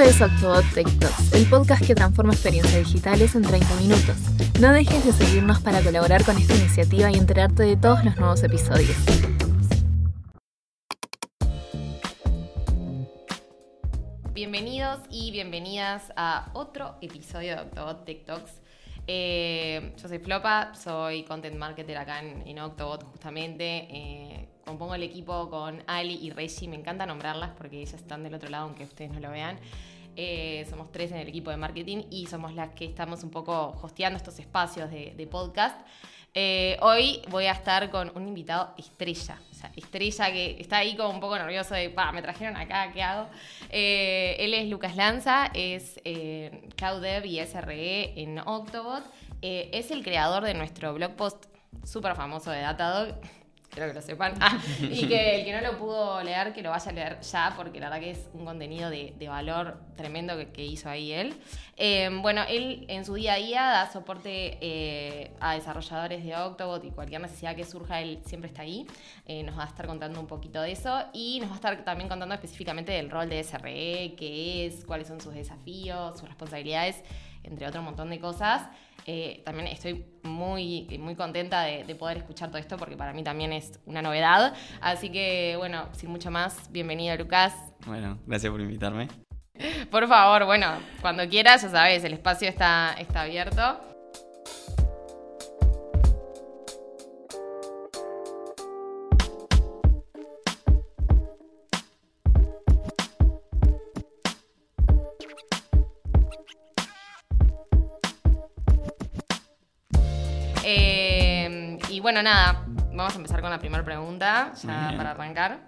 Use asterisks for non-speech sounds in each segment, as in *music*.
Esto es Octobot Tech Talks, el podcast que transforma experiencias digitales en 30 minutos. No dejes de seguirnos para colaborar con esta iniciativa y enterarte de todos los nuevos episodios. Bienvenidos y bienvenidas a otro episodio de Octobot Tech Talks. Eh, yo soy Flopa, soy content marketer acá en, Octobot justamente. Eh, compongo el equipo con Ali y Reggie, me encanta nombrarlas porque ellas están del otro lado aunque ustedes no lo vean. Eh, somos tres en el equipo de marketing y somos las que estamos un poco hosteando estos espacios de, podcast. Hoy voy a estar con un invitado estrella, o sea, estrella que está ahí como un poco nervioso de, pa, me trajeron acá, ¿qué hago? él es Lucas Lanza, es eh, Cloud Dev y SRE en Octobot. es el creador de nuestro blog post súper famoso de Datadog Quiero que lo sepan. *laughs* Ah, y que el que no lo pudo leer, que lo vaya a leer ya, porque la verdad que es un contenido de, valor tremendo que, hizo ahí él. Em, bueno, él en su día a día da soporte eh, a desarrolladores de Octobot y cualquier necesidad que surja, él siempre está ahí. Eh, nos va a estar contando un poquito de eso y nos va a estar también contando específicamente del rol de SRE, qué es, cuáles son sus desafíos, sus responsabilidades, entre otro montón de cosas. Eh, también estoy muy, muy contenta de, poder escuchar todo esto porque para mí también es una novedad. Así que, bueno, sin mucho más, bienvenido Lucas. Bueno, gracias por invitarme. Por favor, bueno, cuando quieras, ya sabes, el espacio está, está abierto. Bueno, nada, vamos a empezar con la primera pregunta, ya para arrancar.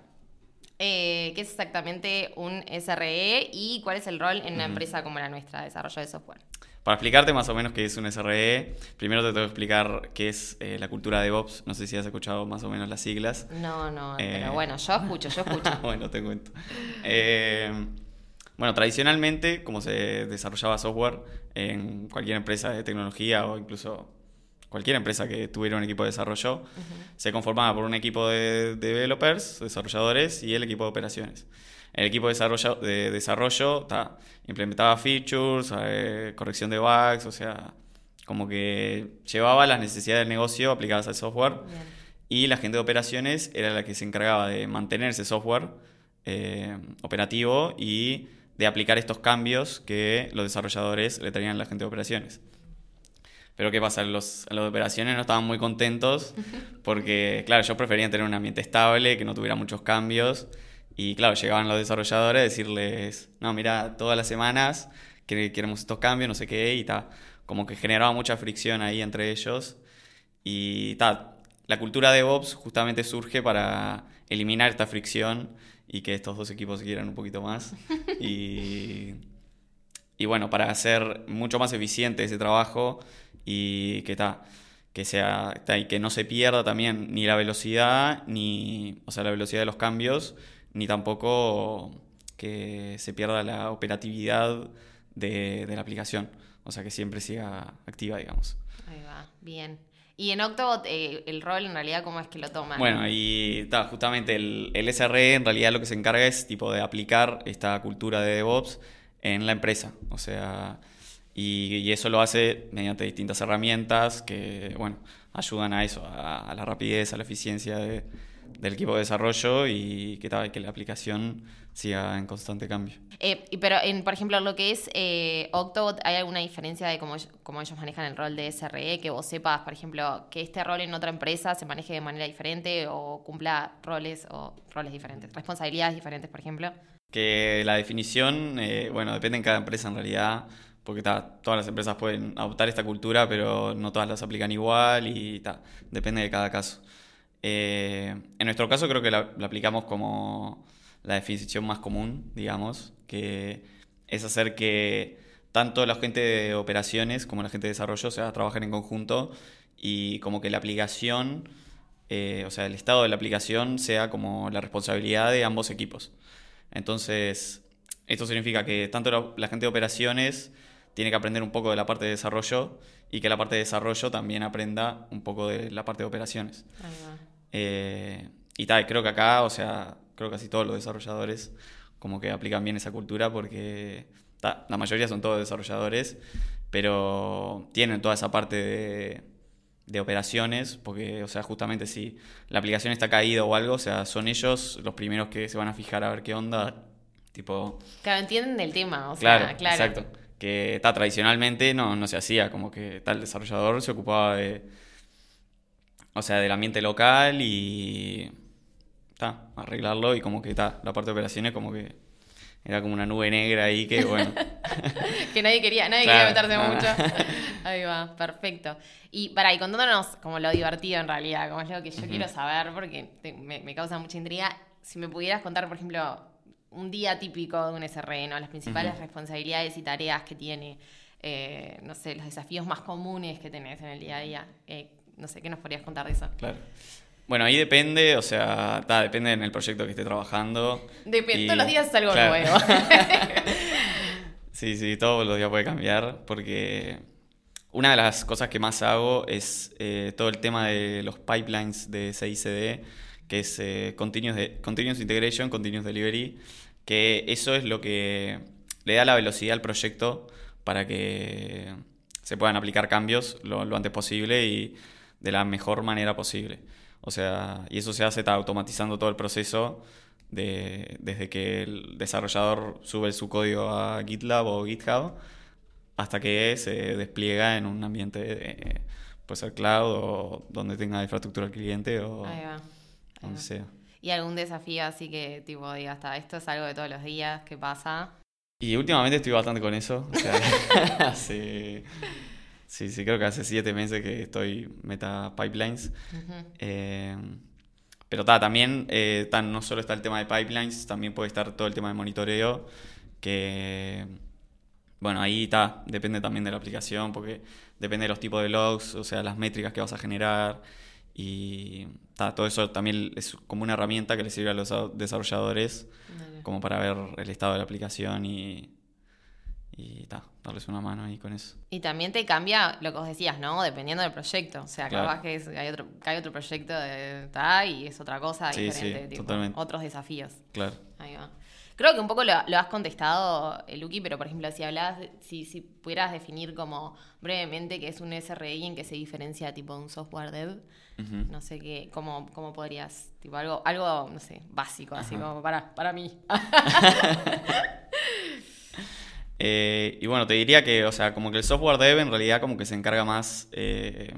Eh, ¿Qué es exactamente un SRE y cuál es el rol en una empresa como la nuestra, de desarrollo de software? Para explicarte más o menos qué es un SRE, primero te tengo que explicar qué es eh, la cultura de DevOps. No sé si has escuchado más o menos las siglas. No, no, pero eh, bueno, yo escucho, yo escucho. *laughs* bueno, te cuento. bueno, tradicionalmente, como se desarrollaba software en cualquier empresa de tecnología o incluso cualquier empresa que tuviera un equipo de desarrollo, se conformaba por un equipo de, developers, desarrolladores, y el equipo de operaciones. El equipo de desarrollo, de desarrollo implementaba features, eh, corrección de bugs, o sea, como que llevaba las necesidades del negocio aplicadas al software. Y la gente de operaciones era la que se encargaba de mantener ese software eh, operativo y de aplicar estos cambios que los desarrolladores le traían a la gente de operaciones. Pero ¿qué pasa? Los, los de operaciones no estaban muy contentos *laughs* porque, claro, yo prefería tener un ambiente estable, que no tuviera muchos cambios. Y claro, llegaban los desarrolladores a decirles, no, mira, todas las semanas queremos estos cambios, no sé qué, y tal. Como que generaba mucha fricción ahí entre ellos. Y tal, la cultura de DevOps justamente surge para eliminar esta fricción y que estos dos equipos se quieran un poquito más. *laughs* Y, y bueno, para hacer mucho más eficiente ese trabajo, y que está que sea y que no se pierda también ni la velocidad ni o sea la velocidad de los cambios ni tampoco que se pierda la operatividad de, la aplicación. O sea que siempre siga activa digamos. Ahí va bien. Y en Octobot, eh, el rol en realidad, ¿cómo es que lo toman? Bueno, y está, justamente el, el SRE en realidad lo que se encarga es tipo de aplicar esta cultura de DevOps en la empresa. O sea, y, eso lo hace mediante distintas herramientas que, bueno, ayudan a eso, a, la rapidez, a la eficiencia del equipo de desarrollo y que, que la aplicación siga en constante cambio. Eh, pero, en, por ejemplo, lo que es eh, Octobot, ¿hay alguna diferencia de cómo, cómo, ellos manejan el rol de SRE? Que vos sepas, por ejemplo, que este rol en otra empresa se maneje de manera diferente o cumpla roles o roles diferentes, responsabilidades diferentes, por ejemplo. Que la definición, eh, bueno, depende en cada empresa en realidad porque todas las empresas pueden adoptar esta cultura, pero no todas las aplican igual y depende de cada caso. Eh, en nuestro caso creo que la, aplicamos como la definición más común, digamos, que es hacer que tanto la gente de operaciones como la gente de desarrollo o sea, trabajen en conjunto y como que la aplicación, eh, o sea, el estado de la aplicación sea como la responsabilidad de ambos equipos. Entonces, esto significa que tanto la gente de operaciones tiene que aprender un poco de la parte de desarrollo y que la parte de desarrollo también aprenda un poco de la parte de operaciones. Eh, y tal, creo que acá, o sea, creo que casi todos los desarrolladores como que aplican bien esa cultura porque ta, la mayoría son todos desarrolladores, pero tienen toda esa parte de, de operaciones, porque, o sea, justamente si la aplicación está caída o algo, o sea, son ellos los primeros que se van a fijar a ver qué onda, tipo... Claro, entienden el tema, o Claro, sea, claro. exacto. Que ta, tradicionalmente no, no se hacía, como que tal desarrollador se ocupaba de, o sea, del ambiente local y ta, arreglarlo y como que ta, la parte de operaciones como que era como una nube negra ahí que bueno. *laughs* que nadie quería, nadie Claro, quería meterse no. mucho. *laughs* Ahí va, perfecto. Y para, y contándonos como lo divertido en realidad, como es lo que yo quiero saber, porque te- me, me causa mucha intriga, si me pudieras contar, por ejemplo, un día típico de un SRE, ¿no? Las principales responsabilidades y tareas que tiene, eh, no sé, los desafíos más comunes que tenés en el día a día. Eh, no sé, ¿qué nos podrías contar de eso? Claro. Bueno, ahí depende, o sea, ta, depende en el proyecto que esté trabajando. Depende, Y- todos los días es algo claro. nuevo. *laughs* Sí, sí, todos los días puede cambiar porque una de las cosas que más hago es eh, todo el tema de los pipelines de CICD, que es eh, continuous, de- continuous Integration, Continuous Delivery, que eso es lo que le da la velocidad al proyecto para que se puedan aplicar cambios lo, lo antes posible y de la mejor manera posible. O sea, y eso se hace ta, automatizando todo el proceso de- desde que el desarrollador sube su código a GitLab o GitHub hasta que se despliega en un ambiente de, puede ser cloud o donde tenga infraestructura el cliente o Ahí va. ahí donde va. sea. ¿Y algún desafío así que, tipo, diga, hasta esto es algo de todos los días que pasa? Y últimamente estoy bastante con eso. o sea, *laughs* hace- sí, sí, creo que hace siete meses que estoy meta pipelines. Eh, pero ta, también eh, ta, no solo está el tema de pipelines, también puede estar todo el tema de monitoreo, que bueno, ahí está, depende también de la aplicación, porque depende de los tipos de logs, o sea, las métricas que vas a generar, y ta, todo eso también es como una herramienta que le sirve a los desarrolladores Dale. como para ver el estado de la aplicación y, y ta, darles una mano ahí con eso. Y también te cambia lo que vos decías, ¿no? Dependiendo del proyecto. O sea, Claro. capaz que es- hay, otro, que hay otro proyecto de ta, y es otra cosa Sí, diferente. sí, tipo, totalmente. Otros desafíos. Claro. Ahí va. Creo que un poco lo, lo has contestado, eh, Luqui, pero por ejemplo, si hablabas, de- si, si pudieras definir como brevemente qué es un SRI en qué se diferencia tipo de un software dev, no sé qué, cómo, cómo podrías, tipo algo, algo, no sé, básico, así como para, para mí. *laughs* Eh, y bueno, te diría que, o sea, como que el software dev en realidad como que se encarga más eh,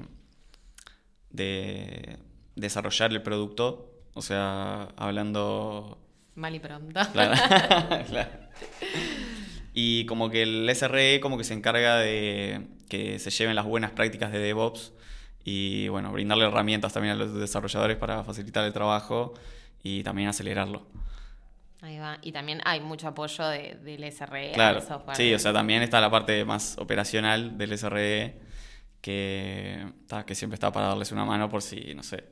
de desarrollar el producto. O sea, hablando... Mal y pronto. *laughs* Claro. *laughs* Claro. Y como que el SRE como que se encarga de que se lleven las buenas prácticas de DevOps y bueno, brindarle herramientas también a los desarrolladores para facilitar el trabajo y también acelerarlo. Ahí va. Y también hay mucho apoyo de- del SRE Claro, al software. sí, o sea, también está la parte más operacional del SRE que, ta, que siempre está para darles una mano por si, no sé,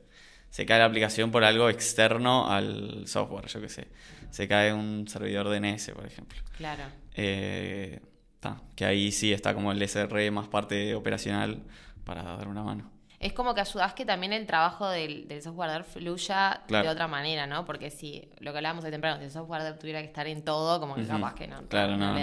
se cae la aplicación por algo externo al software, yo qué sé. Se cae un servidor DNS, por ejemplo. Claro. Eh, ta, que ahí sí está como el SRE más parte operacional para dar una mano. Es como que ayudás que también el trabajo del, del software fluya Claro. de otra manera, ¿no? Porque si lo que hablábamos de temprano, si el software tuviera que estar en todo, como que capaz que no. Claro, no.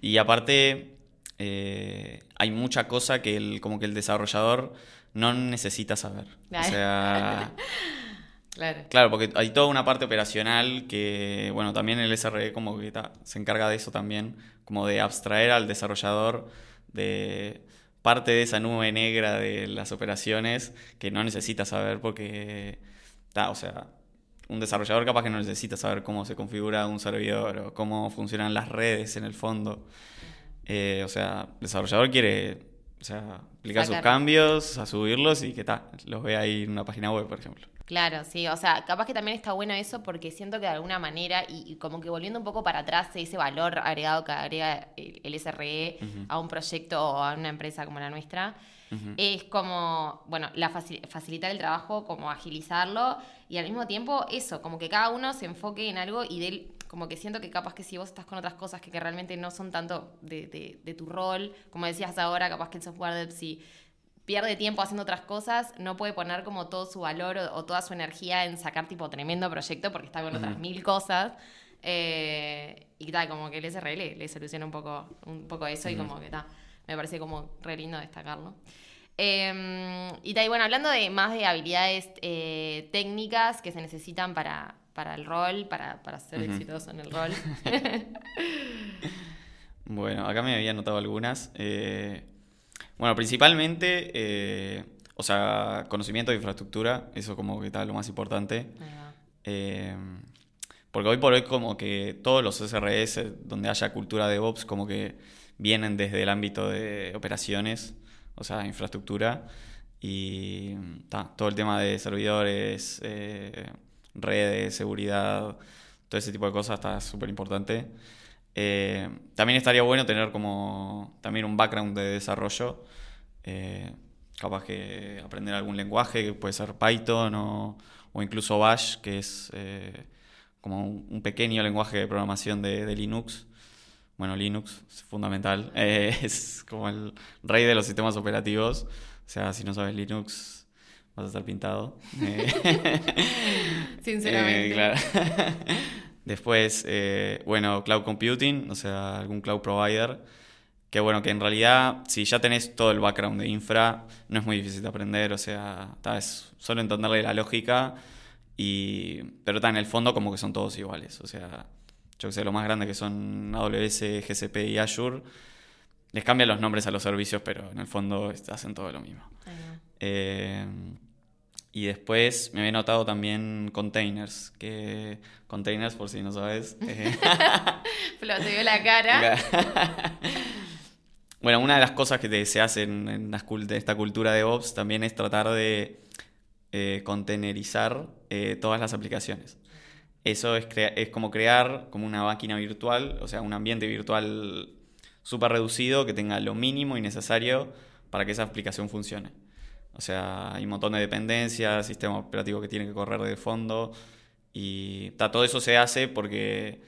Y aparte, eh, hay mucha cosa que el, como que el desarrollador no necesita saber. O Claro. sea, *laughs* Claro. claro, porque hay toda una parte operacional que, bueno, también el SRE como que ta, se encarga de eso también, como de abstraer al desarrollador de parte de esa nube negra de las operaciones que no necesita saber porque, o sea, un desarrollador capaz que no necesita saber cómo se configura un servidor o cómo funcionan las redes en el fondo. Eh, o sea, el desarrollador quiere o sea, aplicar sus cambios, a subirlos y que tal, los ve ahí en una página web, por ejemplo. Claro, sí, o sea, capaz que también está bueno eso porque siento que de alguna manera, y, y como que volviendo un poco para atrás, ese valor agregado que agrega el, el SRE a un proyecto o a una empresa como la nuestra, es como, bueno, la faci- facilitar el trabajo, como agilizarlo y al mismo tiempo eso, como que cada uno se enfoque en algo y de él, como que siento que capaz que si vos estás con otras cosas que, que realmente no son tanto de, de- de tu rol, como decías ahora, capaz que el software dev si pierde tiempo haciendo otras cosas, no puede poner como todo su valor o, o toda su energía en sacar tipo tremendo proyecto porque está con otras mil cosas. Eh, tal, como que el SRL le soluciona un poco, un poco eso y como que está, me parece como re lindo destacarlo. Em, y tal, y bueno, hablando de más de habilidades eh, técnicas que se necesitan para, para el rol, para, para ser exitoso en el rol. *laughs* bueno, acá me había notado algunas. Eh, bueno, principalmente, eh, o sea, conocimiento de infraestructura, eso como que está lo más importante. Eh, porque hoy por hoy como que todos los SRS donde haya cultura de DevOps como que vienen desde el ámbito de operaciones, o sea, infraestructura, y todo el tema de servidores, redes, seguridad, todo ese tipo de cosas está súper importante. Eh, también estaría bueno tener como también un background de desarrollo, eh, capaz que aprender algún lenguaje, que puede ser Python o, incluso Bash, que es eh, como un, pequeño lenguaje de programación de, Linux. Bueno, Linux es fundamental, *laughs* es como el rey de los sistemas operativos, o sea, si no sabes Linux vas a estar pintado. *laughs* *laughs* Sinceramente. *laughs* Después, eh, bueno, cloud computing, o sea, algún cloud provider. Que bueno, que en realidad, si ya tenés todo el background de infra, no es muy difícil de aprender, o sea, es solo entenderle la lógica, y, pero está en el fondo como que son todos iguales. O sea, yo que sé, lo más grande que son AWS, GCP y Azure, les cambian los nombres a los servicios, pero en el fondo hacen todo lo mismo. Eh, y después me había notado también containers, que containers, por si no sabes. Eh, *laughs* la cara. bueno, una de las cosas que se hacen en esta cultura de Ops también es tratar de eh, containerizar eh, todas las aplicaciones. Eso es, es como crear como una máquina virtual, o sea, un ambiente virtual súper reducido que tenga lo mínimo y necesario para que esa aplicación funcione. O sea, hay un montón de dependencias, sistema operativo que tiene que correr de fondo. Y todo eso se hace porque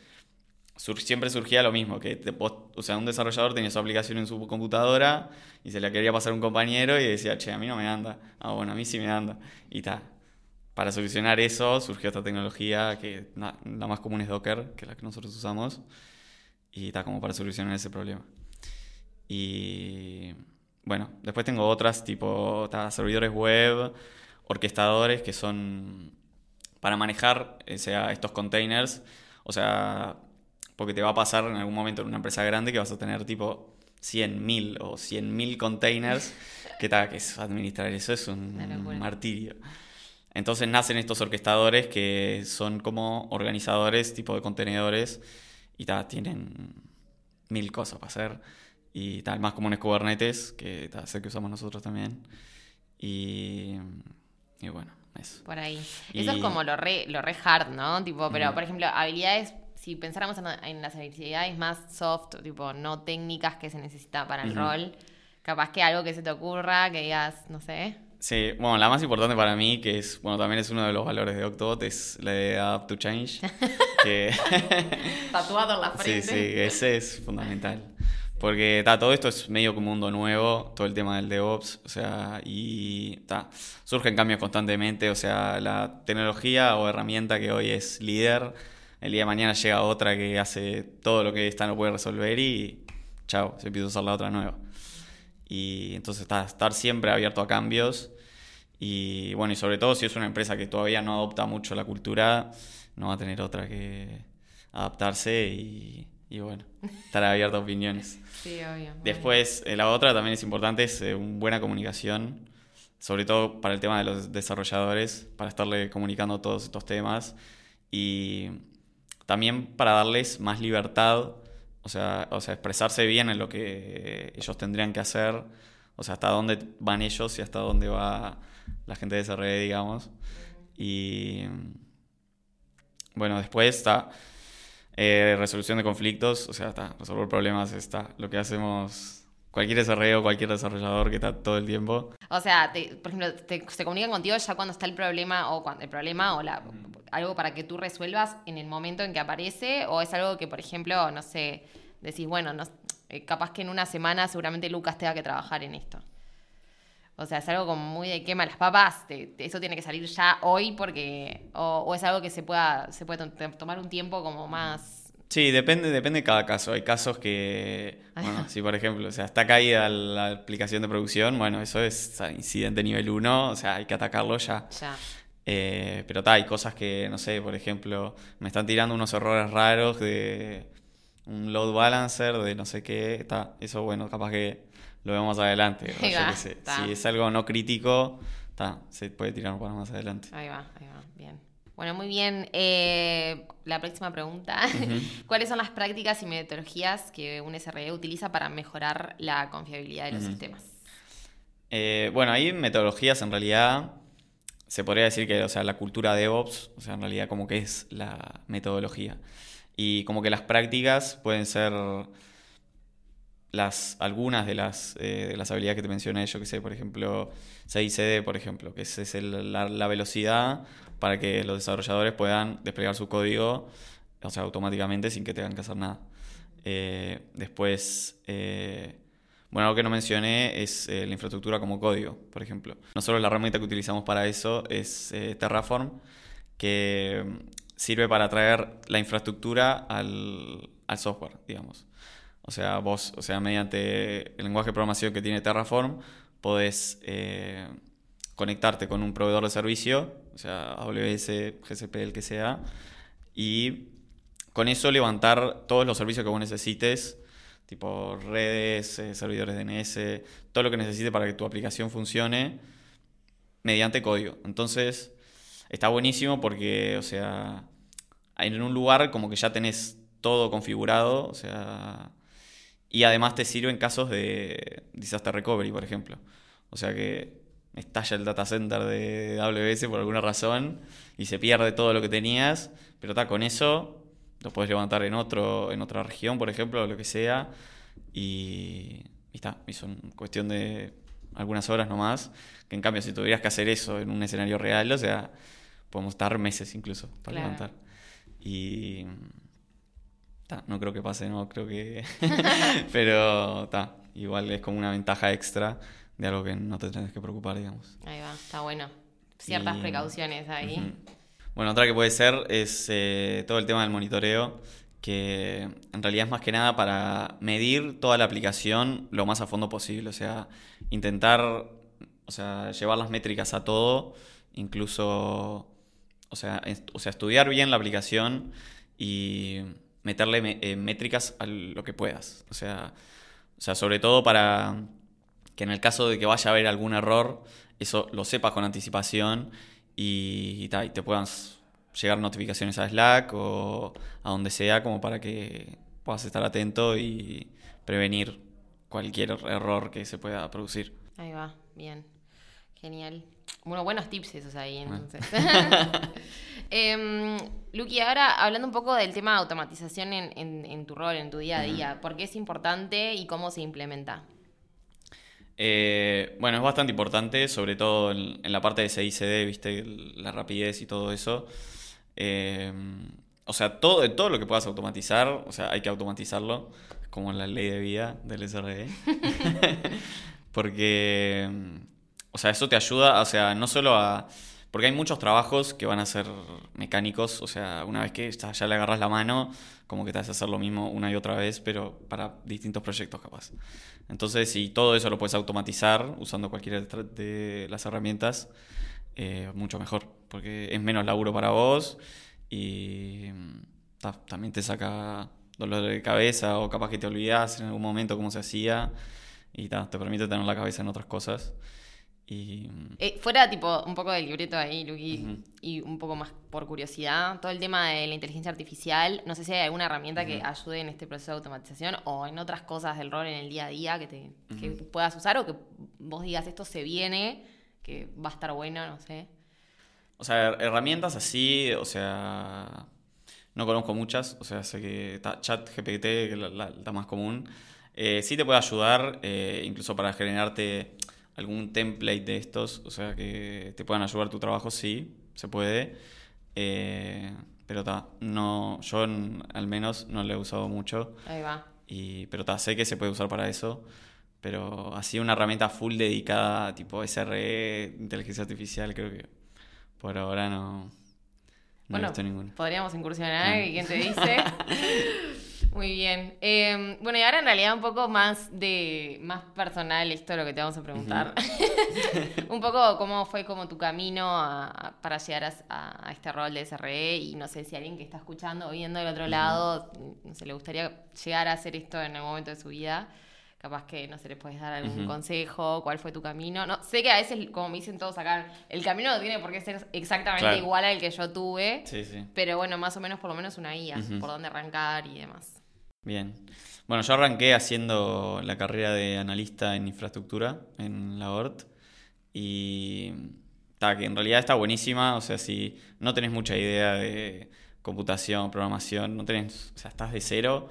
siempre surgía lo mismo, que o sea, un desarrollador tenía su aplicación en su computadora y se la quería pasar a un compañero y decía, che, a mí no me anda. Ah, bueno, a mí sí me anda. Y ta. Para solucionar eso surgió esta tecnología que la más común es Docker, que es la que nosotros usamos. Y está como para solucionar ese problema. Y bueno, después tengo otras tipo servidores web, orquestadores que son para manejar o sea, estos containers. O sea, porque te va a pasar en algún momento en una empresa grande que vas a tener tipo 100.000 o 100.000 containers. *laughs* que, ta, que es administrar eso es un martirio. Entonces nacen estos orquestadores que son como organizadores tipo de contenedores y ta, tienen mil cosas para hacer y tal, más común es Kubernetes, que sé que usamos nosotros también. Y, y bueno, eso. Por ahí. Eso es como lo re, lo re hard, ¿no? Tipo, pero por ejemplo, habilidades, si pensáramos en, las habilidades más soft, tipo, no técnicas que se necesita para el rol, capaz que algo que se te ocurra, que digas, no sé. Sí, bueno, la más importante para mí, que es, bueno, también es uno de los valores de Octobot, es la de Adapt to Change. *laughs* Tatuado en la frente. Sí, sí, ese es fundamental. Porque todo esto es medio como un mundo nuevo, todo el tema del DevOps, o sea, y surgen cambios constantemente, o sea, la tecnología o herramienta que hoy es líder, el día de mañana llega otra que hace todo lo que esta no puede resolver y chao, se empieza a usar la otra nueva. Y entonces está, estar siempre abierto a cambios y bueno, y sobre todo si es una empresa que todavía no adopta mucho la cultura, no va a tener otra que adaptarse y y bueno, estar abierto a opiniones. *laughs* Sí, obvio. Después, eh, la otra también es importante, es eh, una buena comunicación, sobre todo para el tema de los desarrolladores, para estarle comunicando todos estos temas y también para darles más libertad, o sea, o sea, expresarse bien en lo que ellos tendrían que hacer, o sea, hasta dónde van ellos y hasta dónde va la gente de SRE, digamos. Y bueno, después está eh, resolución de conflictos, o sea, está, resolver problemas está lo que hacemos cualquier desarrollo, cualquier desarrollador que está todo el tiempo. O sea, por ejemplo, se comunican contigo ya cuando está el problema o cuando el problema o la, algo para que tú resuelvas en el momento en que aparece o es algo que, por ejemplo, no sé, decís, bueno, no, eh, capaz que en una semana seguramente Lucas tenga que trabajar en esto. O sea, es algo como muy de quema las papas, eso tiene que salir ya hoy porque, o, es algo que se pueda, se puede tomar un tiempo como más, Sí, depende, depende de cada caso. Hay casos que, *laughs* bueno, si por ejemplo, o sea, está caída la aplicación de producción, bueno, eso es incidente nivel 1, o sea, hay que atacarlo ya. Ya. Eh, pero ta, hay cosas que, no sé, por ejemplo, me están tirando unos errores raros de un load balancer, de no sé qué, está, eso bueno, capaz que lo vemos adelante. Ahí va, sé. está. Si es algo no crítico, ta, se puede tirar para más adelante. Ahí va, ahí va, bien. Bueno, muy bien. Eh, la próxima pregunta. *laughs* ¿Cuáles son las prácticas y metodologías que un SRE utiliza para mejorar la confiabilidad de los sistemas? Eh, bueno, ahí metodologías en realidad se podría decir que, o sea, la cultura DevOps, o sea, en realidad como que es la metodología. Y como que las prácticas pueden ser las, algunas de las, eh, de las habilidades que te mencioné, yo que sé, por ejemplo, CICD, por ejemplo, que es, el- la, velocidad para que los desarrolladores puedan desplegar su código, o sea, automáticamente sin que tengan que hacer nada. Eh, después, eh, bueno, algo que no mencioné es la infraestructura como código, por ejemplo. Nosotros la herramienta que utilizamos para eso es Terraform, que mm, sirve para traer la infraestructura al, al software, digamos. O sea, vos, o sea, mediante el lenguaje de programación que tiene Terraform, podés eh, conectarte con un proveedor de servicio, o sea, AWS, GCP, el que sea, y con eso levantar todos los servicios que vos necesites, tipo redes, eh, servidores DNS, todo lo que necesites para que tu aplicación funcione mediante código. Entonces, está buenísimo porque, o sea, en un lugar como que ya tenés todo configurado, o sea, y además te sirve en casos de disaster recovery, por ejemplo. O sea que estalla el data center de AWS por alguna razón y se pierde todo lo que tenías, pero está con eso lo puedes levantar en otro en otra región, por ejemplo, o lo que sea y, y está, y son cuestión de algunas horas nomás, que en cambio si tuvieras que hacer eso en un escenario real, o sea, podemos estar meses incluso para Claro. levantar. Y ta, no creo que pase, no creo que *laughs* *laughs* pero está, igual es como una ventaja extra de algo que no te tenés que preocupar, digamos. Ahí va, está bueno. Ciertas Y- precauciones ahí. Bueno, otra que puede ser es eh, todo el tema del monitoreo, que en realidad es más que nada para medir toda la aplicación lo más a fondo posible, o sea, intentar, o sea, llevar las métricas a todo, incluso, o sea, o sea estudiar bien la aplicación y meterle me- eh, métricas a lo que puedas, o sea, o sea, sobre todo para que en el caso de que vaya a haber algún error, eso lo sepas con anticipación y, y ta, y te puedan llegar notificaciones a Slack o a donde sea como para que puedas estar atento y prevenir cualquier error que se pueda producir. Ahí va, bien. Genial. Bueno, buenos tips esos ahí, Bueno. *laughs* Em, Luqui, ahora hablando un poco del tema de automatización en, en- en tu rol, en tu día a día, ¿por qué es importante y cómo se implementa? Eh, bueno, es bastante importante, sobre todo en, en la parte de CICD, viste, la rapidez y todo eso. Eh, o sea, todo, todo lo que puedas automatizar, o sea, hay que automatizarlo, como la ley de vida del SRE. *laughs* Porque, o sea, eso te ayuda, o sea, no solo a... Porque hay muchos trabajos que van a ser mecánicos, o sea, una vez que ya, ya le agarras la mano, como que te vas a hacer lo mismo una y otra vez, pero para distintos proyectos capaz. Entonces, si todo eso lo puedes automatizar usando cualquiera de las herramientas, eh, mucho mejor, porque es menos laburo para vos y mm, ta, también te saca dolor de cabeza o capaz que te olvidas en algún momento cómo se hacía y ta, te permite tener la cabeza en otras cosas. Y Eh, fuera tipo un poco del libreto ahí, Luqui, y un poco más por curiosidad, todo el tema de la inteligencia artificial, no sé si hay alguna herramienta que ayude en este proceso de automatización o en otras cosas del rol en el día a día que, te, que puedas usar o que vos digas esto se viene, que va a estar bueno, no sé. O sea, her- herramientas así, o sea, no conozco muchas, o sea, sé que ChatGPT, que es la, la- la más común, eh, sí te puede ayudar, eh, incluso para generarte algún template de estos, o sea, que te puedan ayudar tu trabajo, sí, se puede, eh, pero ta, no, yo en- al menos no lo he usado mucho, Ahí va. y, pero ta, sé que se puede usar para eso. Pero así una herramienta full dedicada, tipo SRE, inteligencia artificial, creo que por ahora no, No he visto ninguna. Podríamos incursionar. ¿y quién te dice? *laughs* Muy bien. Eh, bueno, y ahora en realidad un poco más de más personal esto es lo que te vamos a preguntar. *laughs* un poco cómo fue como tu camino a- a- para llegar a, este rol de SRE y no sé si alguien que está escuchando o viendo del otro lado, no sé, le gustaría llegar a hacer esto en algún momento de su vida. Capaz que, no sé, le puedes dar algún consejo, cuál fue tu camino. No, sé que a veces, como me dicen todos acá, el camino no tiene por qué ser exactamente Claro. igual al que yo tuve. Sí, sí. Pero bueno, más o menos por lo menos una guía, por dónde arrancar y demás. Bien. Bueno, yo arranqué haciendo la carrera de analista en infraestructura en la ORT y ta, que en realidad está buenísima, o sea, si no tenés mucha idea de computación, programación, no tenés, o sea, estás de cero,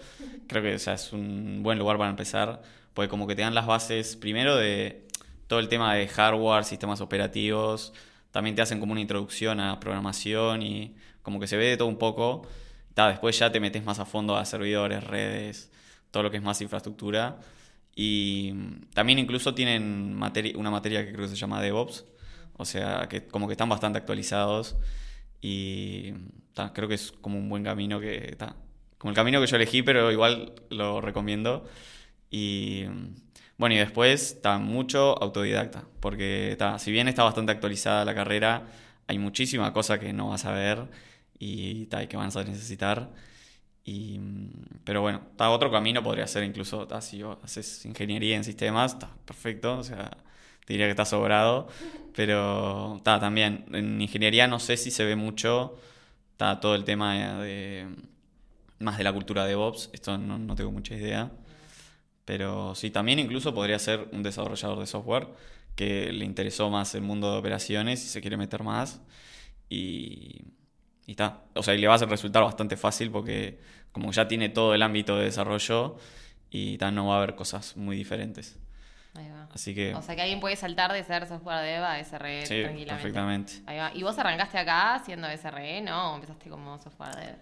creo que o sea, es un buen lugar para empezar, porque como que te dan las bases primero de todo el tema de hardware, sistemas operativos, también te hacen como una introducción a programación y como que se ve de todo un poco. Ta, después ya te metes más a fondo a servidores, redes, todo lo que es más infraestructura. Y también incluso tienen materi- una materia que creo que se llama DevOps, o sea, que como que están bastante actualizados y ta, creo que es como un buen camino que ta, como el camino que yo elegí, pero igual lo recomiendo. Y bueno, y después está mucho autodidacta, porque ta, si bien está bastante actualizada la carrera, hay muchísima cosa que no vas a ver y, ta, y que vas a necesitar. Y, pero bueno, ta, otro camino podría ser incluso, ta, si haces ingeniería en sistemas, está perfecto, o sea, te diría que está sobrado, pero ta, también en ingeniería no sé si se ve mucho ta, todo el tema de más de la cultura de DevOps, esto no, no tengo mucha idea, pero sí, también incluso podría ser un desarrollador de software que le interesó más el mundo de operaciones y se quiere meter más. Y y está. O sea, y le va a resultar bastante fácil porque como ya tiene todo el ámbito de desarrollo y ta, no va a haber cosas muy diferentes. Ahí va. Así que O sea que alguien puede saltar de ser software dev a SRE sí, tranquilamente. perfectamente. Ahí va. ¿Y vos arrancaste acá siendo SRE? No, empezaste como software dev.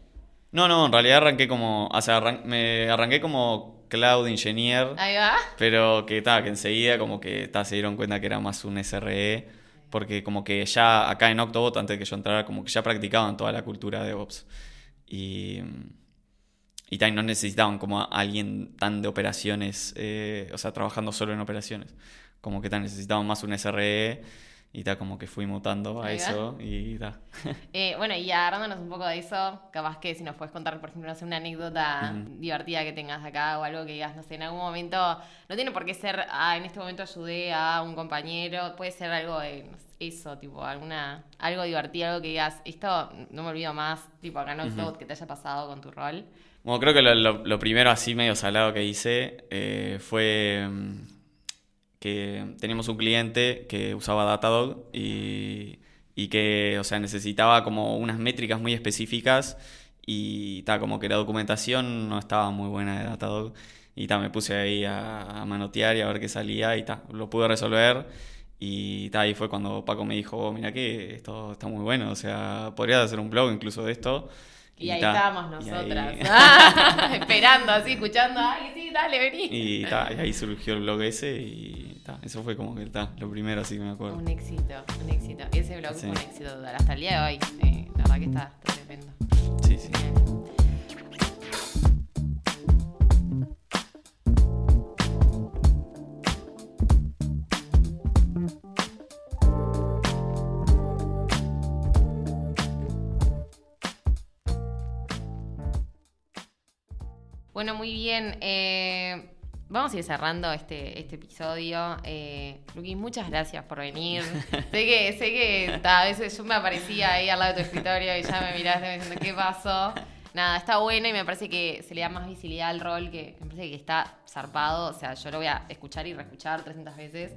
No, no, en realidad arranqué como, o sea, arran- me arranqué como cloud engineer, Ahí va. pero que ta, que enseguida como que ta, se dieron cuenta que era más un SRE, porque como que ya acá en Octobot, antes de que yo entrara, como que ya practicaban toda la cultura de DevOps. Y, y ta, y no necesitaban como a alguien tan de operaciones, eh, o sea, trabajando solo en operaciones. Como que ta, necesitaban más un SRE y ta, como que fui mutando a eso y ta. *laughs* Eh, bueno, y agarrándonos un poco de eso, capaz que si nos puedes contar, por ejemplo, no sé, una anécdota divertida que tengas acá o algo que digas, no sé, en algún momento, no tiene por qué ser, ah, en este momento ayudé a un compañero, puede ser algo de no sé, eso, tipo, alguna, algo divertido, algo que digas, esto no me olvido más, tipo, acá en Octobot, que te haya pasado con tu rol. Bueno, creo que lo, lo- lo primero así medio salado que hice eh, fue mm, que teníamos un cliente que usaba Datadog y, y que, o sea, necesitaba como unas métricas muy específicas y ta, como que la documentación no estaba muy buena de Datadog y ta, me puse ahí a, a manotear y a ver qué salía y ta, lo pude resolver y ta, ahí fue cuando Paco me dijo, "Oh, mira que esto está muy bueno, o sea, podrías hacer un blog incluso de esto. Y, ahí ta, estábamos y nosotras, *laughs* esperando así, escuchando, ay, sí, dale, vení. Y, ta, y ahí surgió el blog ese y ta, eso fue como que lo primero así que me acuerdo. Un éxito, un éxito. Ese blog Sí. fue un éxito total, hasta el día de hoy. eh, la verdad que está, está tremendo. Sí, sí. Bueno, muy bien. eh, vamos a ir cerrando este, este episodio. Eh, Luqui, muchas gracias por venir. *laughs* sé que, sé que ta, a veces yo me aparecía ahí al lado de tu escritorio y ya me miraste diciendo qué pasó. Nada, está bueno y me parece que se le da más visibilidad al rol, que me parece que está zarpado. O sea, yo lo voy a escuchar y reescuchar 300 veces.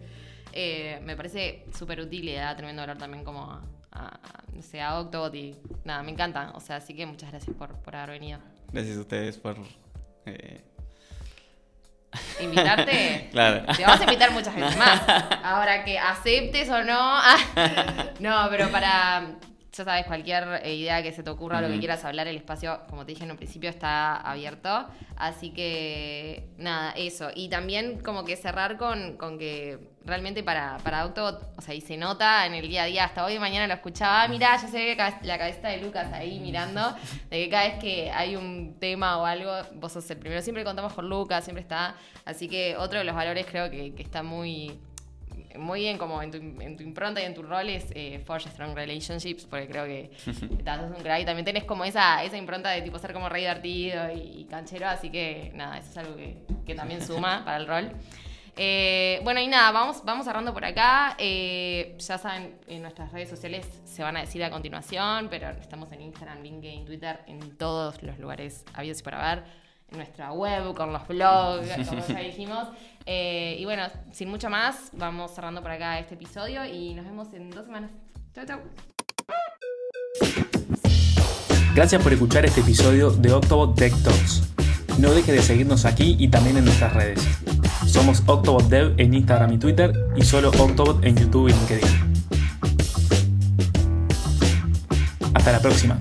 Eh, me parece súper útil y le da tremendo valor también como a, a- no sé, a Octobot y nada, me encanta. O sea, así que muchas gracias por, por haber venido. Gracias a ustedes por... eh, ¿Invitarte? *laughs* Claro. Te vamos a invitar muchas *laughs* veces más. Ahora que aceptes o no. *laughs* No, pero para, ya sabes, cualquier eh, idea que se te ocurra, lo que quieras hablar, el espacio, como te dije en un principio, está abierto. Así que, nada, eso. Y también como que cerrar con, con que realmente para, para Octobot, o sea, y se nota en el día a día, hasta hoy de mañana lo escuchaba, ah, mirá, ya se ve la cabeza de Lucas ahí mirando, de que cada vez que hay un tema o algo, vos sos el primero, siempre contamos con Lucas, siempre está, así que otro de los valores creo que, que está muy muy bien como en tu, en tu, impronta y en tu rol es eh, Forge Strong Relationships, porque creo que *laughs* estás un crack y también tenés como esa, esa impronta de tipo ser como re divertido y, canchero, así que nada, eso es algo que, que también suma *laughs* para el rol. Eh, bueno, y nada, vamos, vamos cerrando por acá. Eh, ya saben, en nuestras redes sociales se van a decir a continuación, pero estamos en Instagram, LinkedIn, Twitter, en todos los lugares habidos y por haber. Nuestra web, con los blogs, como ya dijimos. Eh, y bueno, sin mucho más, vamos cerrando por acá este episodio y nos vemos en dos semanas. Chau, chau. Gracias por escuchar este episodio de Octobot Tech Talks. No dejes de seguirnos aquí y también en nuestras redes. Somos Octobot Dev en Instagram y Twitter y solo Octobot en YouTube y LinkedIn. Hasta la próxima.